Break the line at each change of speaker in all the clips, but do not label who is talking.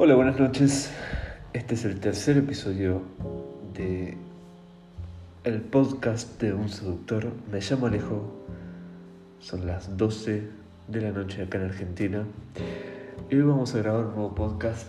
Hola, buenas noches. Este es el tercer episodio de el podcast de un seductor. Me llamo Alejo. Son las 12 de la noche acá en Argentina. Y hoy vamos a grabar un nuevo podcast,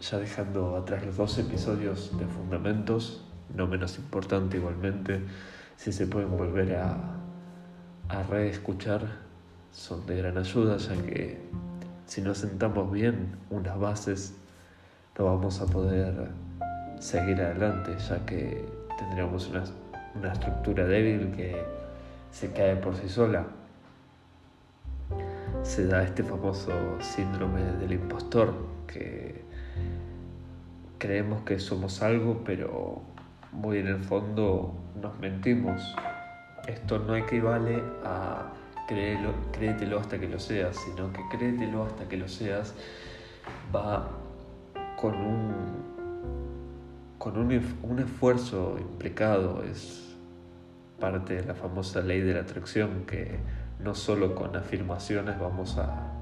ya dejando atrás los dos episodios de Fundamentos, no menos importante igualmente, si se pueden volver a, a reescuchar, son de gran ayuda, ya que si no sentamos bien unas bases, no vamos a poder seguir adelante, ya que tendríamos una, una estructura débil que se cae por sí sola. Se da este famoso síndrome del impostor, que creemos que somos algo, pero muy en el fondo nos mentimos. Esto no equivale a créelo, créetelo hasta que lo seas, sino que créetelo hasta que lo seas va con un, con un, un esfuerzo implicado, es parte de la famosa ley de la atracción que no solo con afirmaciones vamos a,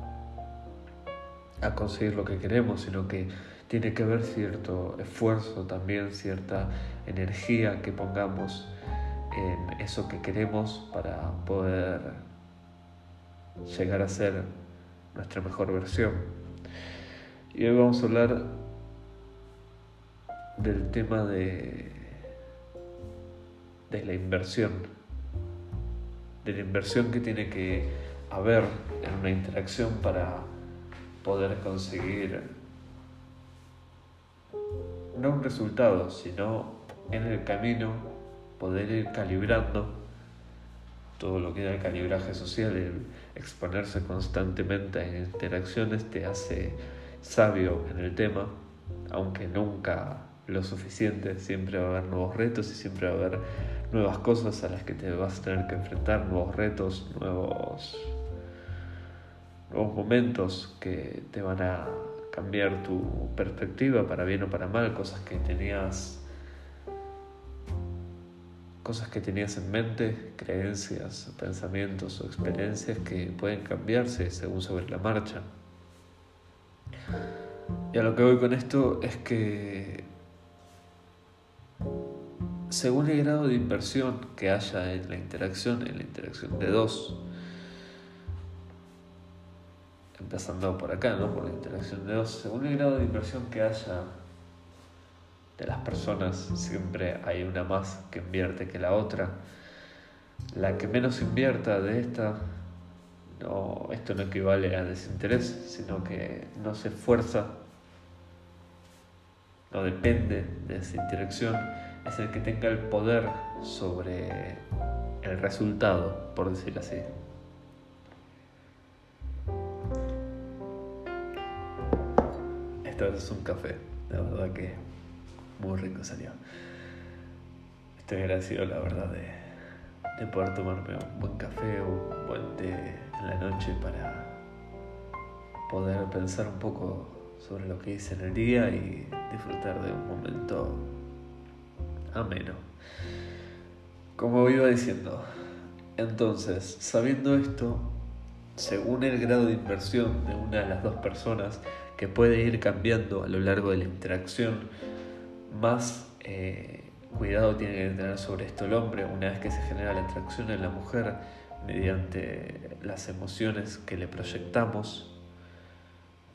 a conseguir lo que queremos, sino que tiene que haber cierto esfuerzo también, cierta energía que pongamos en eso que queremos para poder llegar a ser nuestra mejor versión. Y hoy vamos a hablar del tema de, de la inversión, de la inversión que tiene que haber en una interacción para poder conseguir no un resultado, sino en el camino poder ir calibrando todo lo que era el calibraje social, el exponerse constantemente en interacciones te hace sabio en el tema, aunque nunca lo suficiente, siempre va a haber nuevos retos y siempre va a haber nuevas cosas a las que te vas a tener que enfrentar, nuevos retos, nuevos, nuevos momentos que te van a cambiar tu perspectiva para bien o para mal, cosas que tenías cosas que tenías en mente, creencias, pensamientos o experiencias que pueden cambiarse según sobre la marcha. Y a lo que voy con esto es que según el grado de inversión que haya en la interacción, en la interacción de dos, empezando por acá, ¿no? Por la interacción de dos, según el grado de inversión que haya de las personas siempre hay una más que invierte que la otra. La que menos invierta de esta, no, esto no equivale a desinterés, sino que no se esfuerza, no depende de esa interacción, es el que tenga el poder sobre el resultado, por decir así. Esto es un café, la verdad que muy rico salió. Estoy agradecido, la verdad, de, de poder tomarme un buen café o un buen té en la noche para poder pensar un poco sobre lo que hice en el día y disfrutar de un momento ameno. Como iba diciendo, entonces, sabiendo esto, según el grado de inversión de una de las dos personas, que puede ir cambiando a lo largo de la interacción, más eh, cuidado tiene que tener sobre esto el hombre una vez que se genera la atracción en la mujer mediante las emociones que le proyectamos,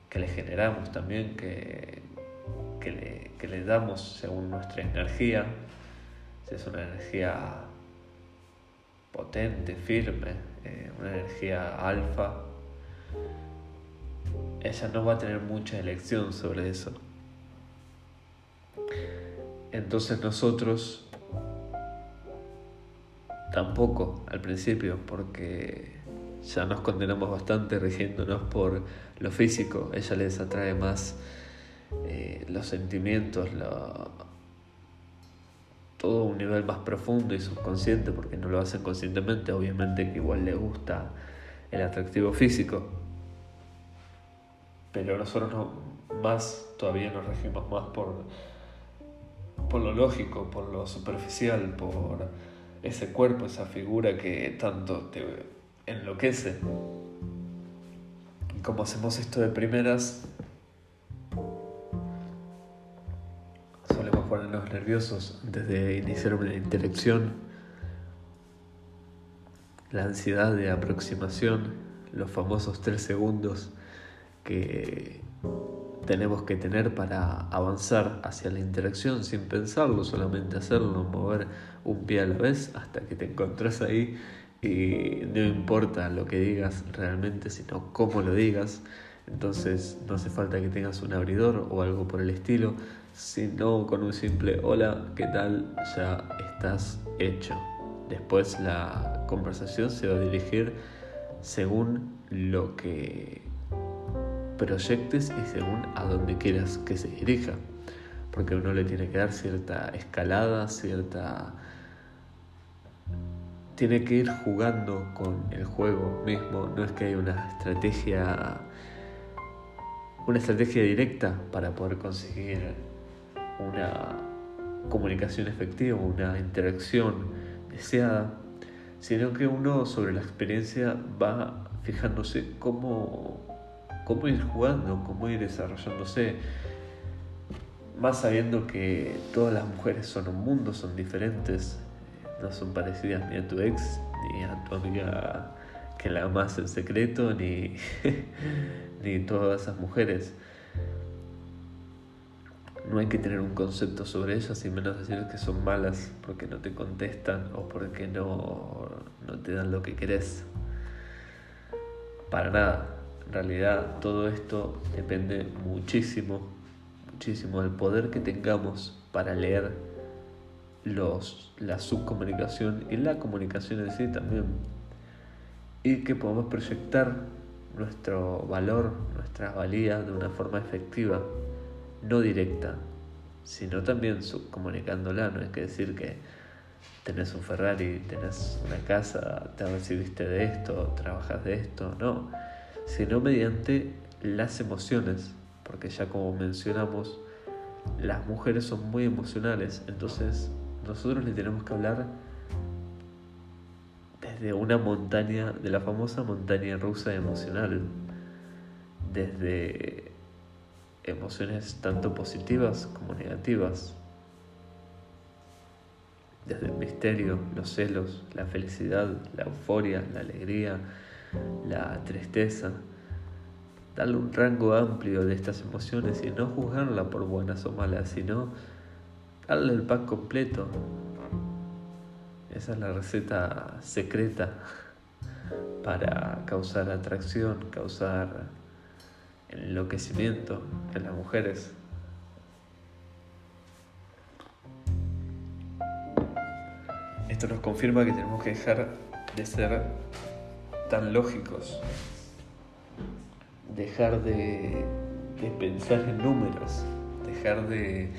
que le generamos también, que, que, le, damos según nuestra energía, si es una energía potente, firme, eh, una energía alfa, ella no va a tener mucha elección sobre eso. Entonces nosotros tampoco al principio, porque ya nos condenamos bastante rigiéndonos por lo físico. Ella les atrae más eh, los sentimientos, todo un nivel más profundo y subconsciente, porque no lo hacen conscientemente. Obviamente que igual le gusta el atractivo físico, pero nosotros no, más todavía nos regimos más por por lo lógico, por lo superficial, por ese cuerpo, esa figura que tanto te enloquece. Y como hacemos esto de primeras, podemos ponernos nerviosos antes de iniciar una interacción, la ansiedad de aproximación, los famosos tres segundos que tenemos que tener para avanzar hacia la interacción sin pensarlo, solamente hacerlo, mover un pie a la vez hasta que te encontrás ahí y no importa lo que digas realmente, sino cómo lo digas. Entonces no hace falta que tengas un abridor o algo por el estilo, sino con un simple hola, ¿qué tal? Ya estás hecho. Después la conversación se va a dirigir según lo que proyectes y según a donde quieras que se dirija. Porque uno le tiene que dar cierta escalada, cierta... Tiene que ir jugando con el juego mismo, no es que haya una estrategia una estrategia directa para poder conseguir una comunicación efectiva, una interacción deseada, sino que uno sobre la experiencia va fijándose cómo, cómo ir jugando, cómo ir desarrollándose, más sabiendo que todas las mujeres son un mundo, son diferentes, no son parecidas ni a tu ex, ni a tu amiga que la amas en secreto, ni, ni todas esas mujeres. No hay que tener un concepto sobre ellas y menos decir que son malas porque no te contestan o porque no, no te dan lo que querés. Para nada. En realidad todo esto depende muchísimo, muchísimo del poder que tengamos para leer los, la subcomunicación y la comunicación en sí también. Y que podamos proyectar nuestro valor, nuestra valía de una forma efectiva, no directa, sino también subcomunicándola. No hay que decir que tenés un Ferrari, tenés una casa, te recibiste de esto, trabajas de esto, no, sino mediante las emociones, porque ya como mencionamos, las mujeres son muy emocionales, entonces nosotros le tenemos que hablar desde una montaña, de la famosa montaña rusa emocional, desde emociones tanto positivas como negativas, desde el misterio, los celos, la felicidad, la euforia, la alegría, la tristeza, darle un rango amplio de estas emociones y no juzgarla por buenas o malas, sino darle el pack completo, esa es la receta secreta para causar atracción, causar enloquecimiento en las mujeres. Esto nos confirma que tenemos que dejar de ser tan lógicos, dejar de, pensar en números, dejar de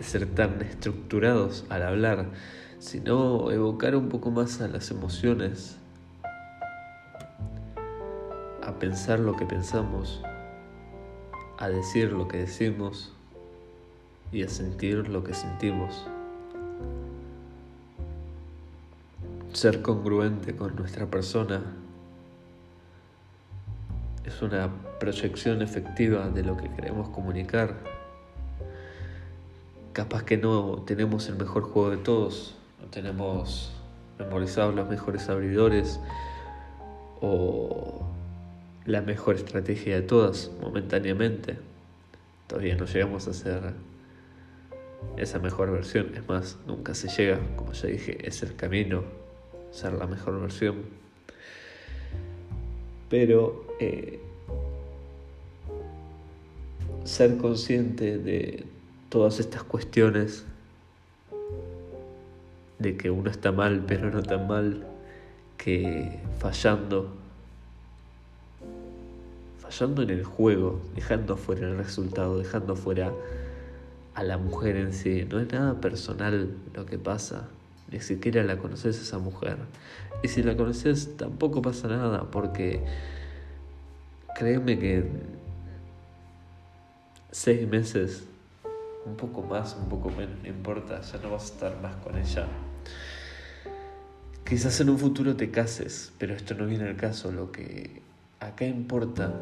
ser tan estructurados al hablar sino evocar un poco más a las emociones, a pensar lo que pensamos, a decir lo que decimos y a sentir lo que sentimos. Ser congruente con nuestra persona es una proyección efectiva de lo que queremos comunicar. Capaz que no tenemos el mejor juego de todos, no tenemos memorizados los mejores abridores o la mejor estrategia de todas momentáneamente. Todavía no llegamos a ser esa mejor versión. Es más, nunca se llega. Como ya dije, es el camino, ser la mejor versión. Pero eh, ser consciente de todas estas cuestiones de que uno está mal, pero no tan mal, que fallando, fallando en el juego, dejando fuera el resultado, dejando fuera a la mujer en sí. No es nada personal lo que pasa, ni siquiera la conoces a esa mujer. Y si la conoces tampoco pasa nada, porque créeme que seis meses, un poco más, un poco menos, no importa, ya no vas a estar más con ella. Quizás en un futuro te cases, pero esto no viene al caso. Lo que acá importa,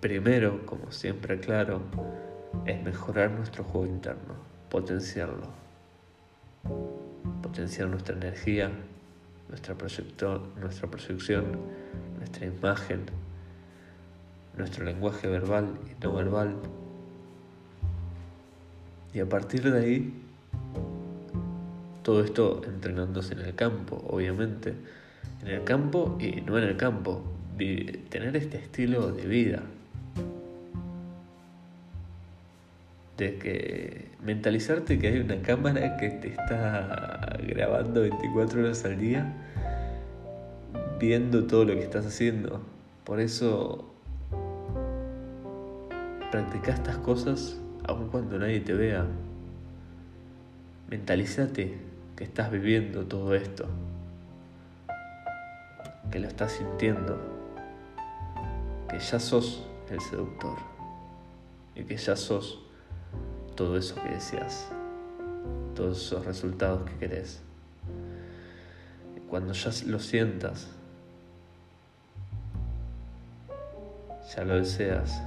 primero, como siempre aclaro, es mejorar nuestro juego interno, potenciarlo, potenciar nuestra energía, nuestra, nuestra proyección, nuestra imagen, nuestro lenguaje verbal y no verbal. Y a partir de ahí, todo esto entrenándose en el campo, obviamente, en el campo y no en el campo, tener este estilo de vida. De que mentalizarte que hay una cámara que te está grabando 24 horas al día, viendo todo lo que estás haciendo. Por eso practica estas cosas aun cuando nadie te vea. Mentalízate que estás viviendo todo esto, que lo estás sintiendo, que ya sos el seductor y que ya sos todo eso que deseas, todos esos resultados que querés. Cuando ya lo sientas, ya lo deseas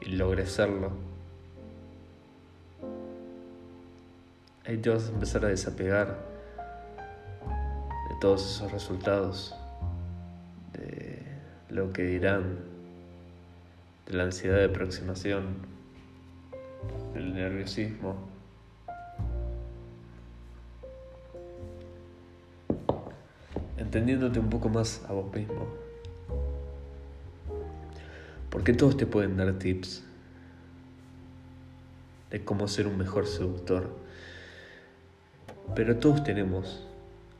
y logres serlo, ahí te vas a empezar a desapegar de todos esos resultados, de lo que dirán, de la ansiedad de aproximación el nerviosismo. Entendiéndote un poco más a vos mismo. Porque todos te pueden dar tips de cómo ser un mejor seductor. Pero todos tenemos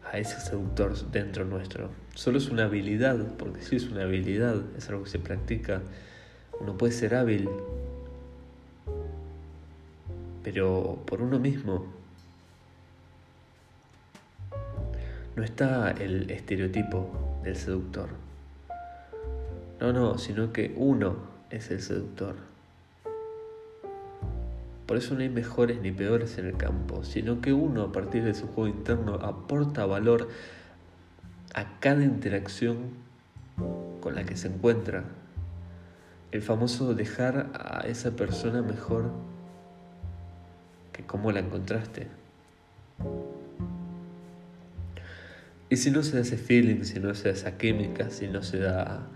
a ese seductor dentro nuestro. Solo es una habilidad, porque si es una habilidad, es algo que se practica. Uno puede ser hábil pero por uno mismo. No está el estereotipo del seductor. No, no, sino que uno es el seductor. Por eso no hay mejores ni peores en el campo, sino que uno a partir de su juego interno aporta valor a cada interacción con la que se encuentra. El famoso dejar a esa persona mejor que cómo la encontraste. Y si no se da ese feeling, si no se da esa química, si no se da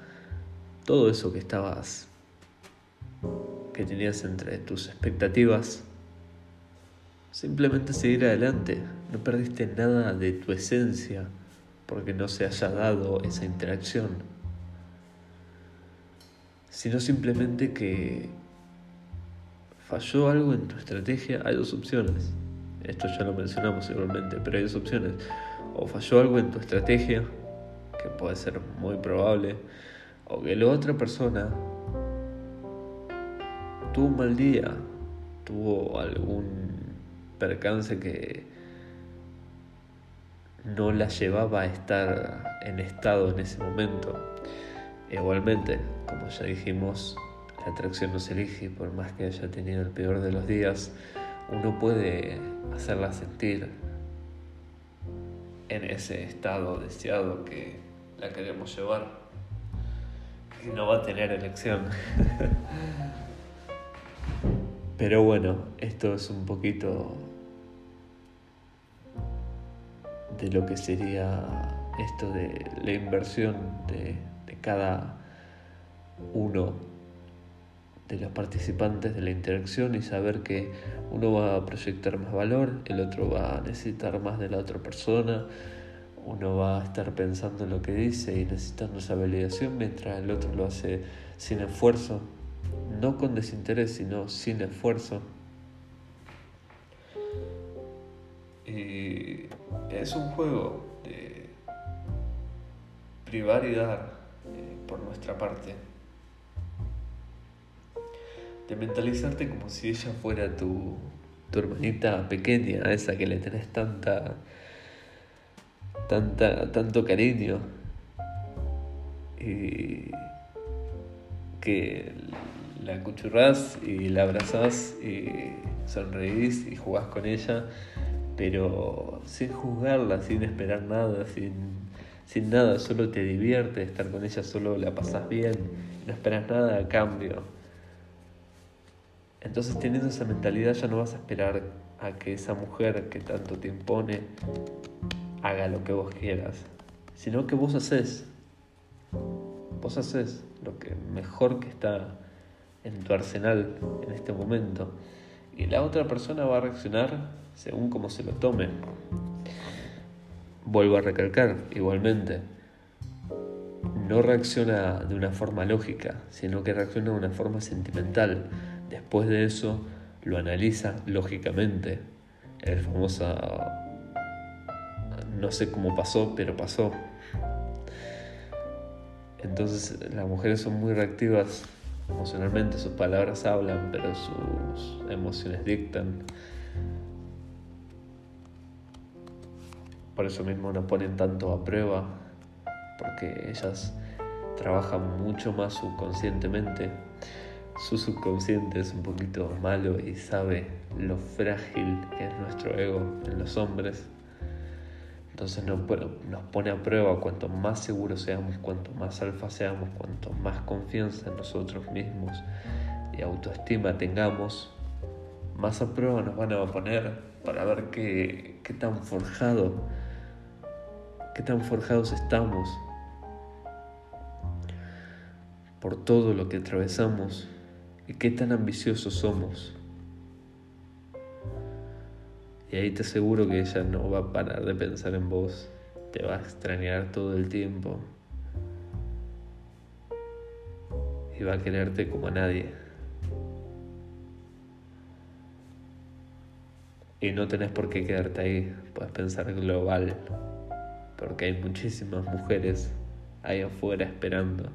todo eso que estabas, que tenías entre tus expectativas, simplemente seguir adelante. No perdiste nada de tu esencia porque no se haya dado esa interacción, sino simplemente que falló algo en tu estrategia, hay dos opciones. Esto ya lo mencionamos igualmente, pero hay dos opciones. O falló algo en tu estrategia, que puede ser muy probable, o que la otra persona tuvo un mal día, tuvo algún percance que no la llevaba a estar en estado en ese momento. Igualmente, como ya dijimos, la atracción no se elige, por más que haya tenido el peor de los días, uno puede hacerla sentir en ese estado deseado que la queremos llevar. Y no va a tener elección. Pero bueno, esto es un poquito de lo que sería esto de la inversión de cada uno de los participantes de la interacción y saber que uno va a proyectar más valor, el otro va a necesitar más de la otra persona, uno va a estar pensando en lo que dice y necesitando esa validación mientras el otro lo hace sin esfuerzo, no con desinterés, sino sin esfuerzo. Y es un juego de privar y dar eh, por nuestra parte de mentalizarte como si ella fuera tu, tu hermanita pequeña, esa que le tenés tanta, tanta, tanto cariño. Y que la acuchurrás y la abrazás y sonreís y jugás con ella, pero sin juzgarla, sin esperar nada, sin, sin nada, solo te divierte estar con ella, solo la pasás bien, no esperas nada a cambio Entonces teniendo esa mentalidad ya no vas a esperar a que esa mujer que tanto te impone haga lo que vos quieras, sino que vos haces. Vos haces lo que mejor que está en tu arsenal en este momento. Y la otra persona va a reaccionar según como se lo tome. Vuelvo a recalcar, igualmente, no reacciona de una forma lógica, sino que reacciona de una forma sentimental. Después de eso, lo analiza lógicamente. El famoso no sé cómo pasó, pero pasó. Entonces las mujeres son muy reactivas emocionalmente, sus palabras hablan, pero sus emociones dictan. Por eso mismo no ponen tanto a prueba, porque ellas trabajan mucho más subconscientemente. Su subconsciente es un poquito malo y sabe lo frágil que es nuestro ego en los hombres. Entonces nos, pone a prueba cuanto más seguros seamos, cuanto más alfa seamos, cuanto más confianza en nosotros mismos y autoestima tengamos, más a prueba nos van a poner para ver qué, qué tan forjado, qué tan forjados estamos por todo lo que atravesamos y qué tan ambiciosos somos. Y ahí te aseguro que ella no va a parar de pensar en vos, te va a extrañar todo el tiempo y va a quererte como a nadie. Y no tenés por qué quedarte ahí, puedes pensar global, porque hay muchísimas mujeres ahí afuera esperando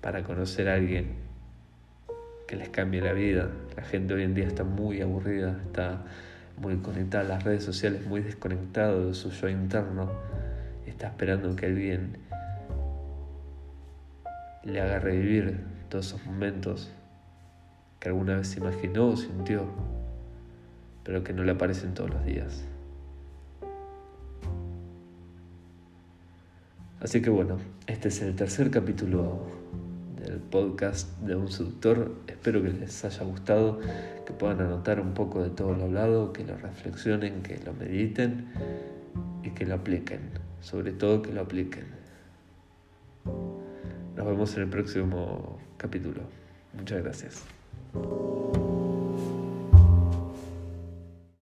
para conocer a alguien que les cambie la vida. La gente hoy en día está muy aburrida, está muy conectada a las redes sociales, muy desconectado de su yo interno. Está esperando que alguien le haga revivir todos esos momentos que alguna vez se imaginó o sintió, pero que no le aparecen todos los días. Así que bueno, este es el tercer capítulo podcast de un seductor. Espero que les haya gustado, que puedan anotar un poco de todo lo hablado, que lo reflexionen, que lo mediten y que lo apliquen. Sobre todo que lo apliquen. Nos vemos en el próximo capítulo. Muchas gracias.